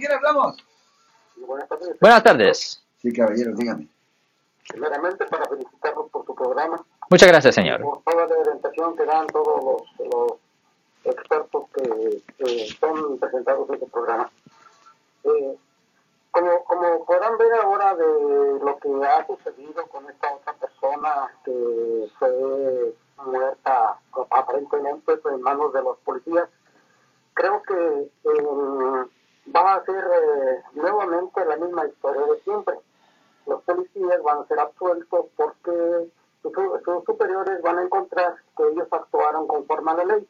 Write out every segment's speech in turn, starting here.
quién hablamos? buenas tardes. Buenas tardes. Sí, caballero, dígame. Primeramente, para felicitarlos por su programa. Muchas gracias, señor. Por toda la orientación que dan todos los, los expertos que, que son presentados en este programa. Eh, como, como podrán ver ahora de lo que ha sucedido con esta otra persona que fue muerta aparentemente en manos de los policías, creo que eh, va a ser eh, nuevamente la misma historia de siempre. Los policías van a ser absueltos porque sus, superiores van a encontrar que ellos actuaron conforme a la ley.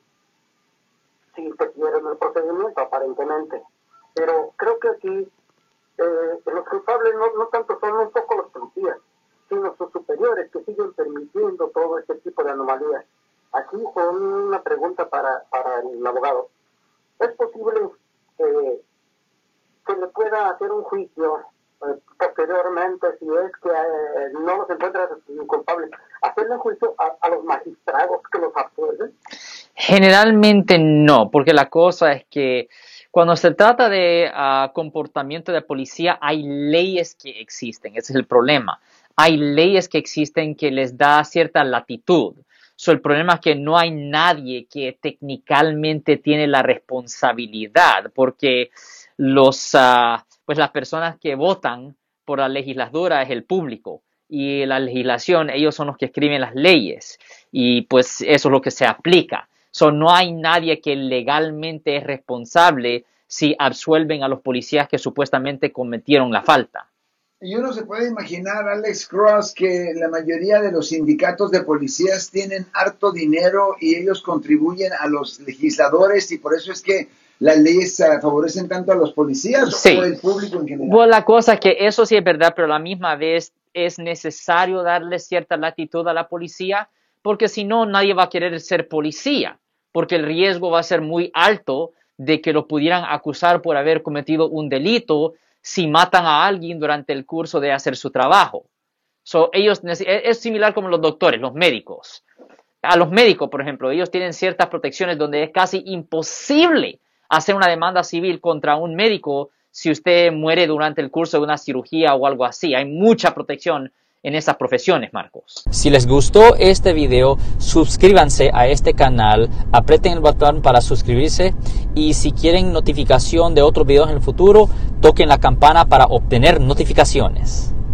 Si se quieren el procedimiento, aparentemente. Pero creo que aquí eh, los culpables no, tanto son un poco los policías, sino sus superiores que siguen permitiendo todo este tipo de anomalías. Aquí con una pregunta para, para el abogado. ¿Es posible pueda hacer un juicio eh, posteriormente si es que eh, no los encuentra culpables? ¿Hacerle juicio a, a los magistrados que los absuelven? Generalmente no, porque la cosa es que cuando se trata de uh, comportamiento de policía, hay leyes que existen, ese es el problema. Hay leyes que existen que les da cierta latitud. So, el problema es que no hay nadie que técnicamente tiene la responsabilidad, porque los, uh, pues las personas que votan por la legislatura es el público y la legislación, ellos son los que escriben las leyes y pues eso es lo que se aplica. So, no hay nadie que legalmente es responsable si absuelven a los policías que supuestamente cometieron la falta. Y uno se puede imaginar, Alex Cross, que la mayoría de los sindicatos de policías tienen harto dinero y ellos contribuyen a los legisladores y por eso es que las leyes uh, favorecen tanto a los policías sí. o el público en general. Bueno, la cosa es que eso sí es verdad, pero a la misma vez es necesario darle cierta latitud a la policía porque si no, nadie va a querer ser policía, porque el riesgo va a ser muy alto de que lo pudieran acusar por haber cometido un delito si matan a alguien durante el curso de hacer su trabajo. So, ellos, es similar como los doctores, los médicos. A los médicos, por ejemplo, ellos tienen ciertas protecciones donde es casi imposible hacer una demanda civil contra un médico si usted muere durante el curso de una cirugía o algo así. Hay mucha protección en esas profesiones, Marcos. Si les gustó este video, suscríbanse a este canal, aprieten el botón para suscribirse y si quieren notificación de otros videos en el futuro, toquen la campana para obtener notificaciones.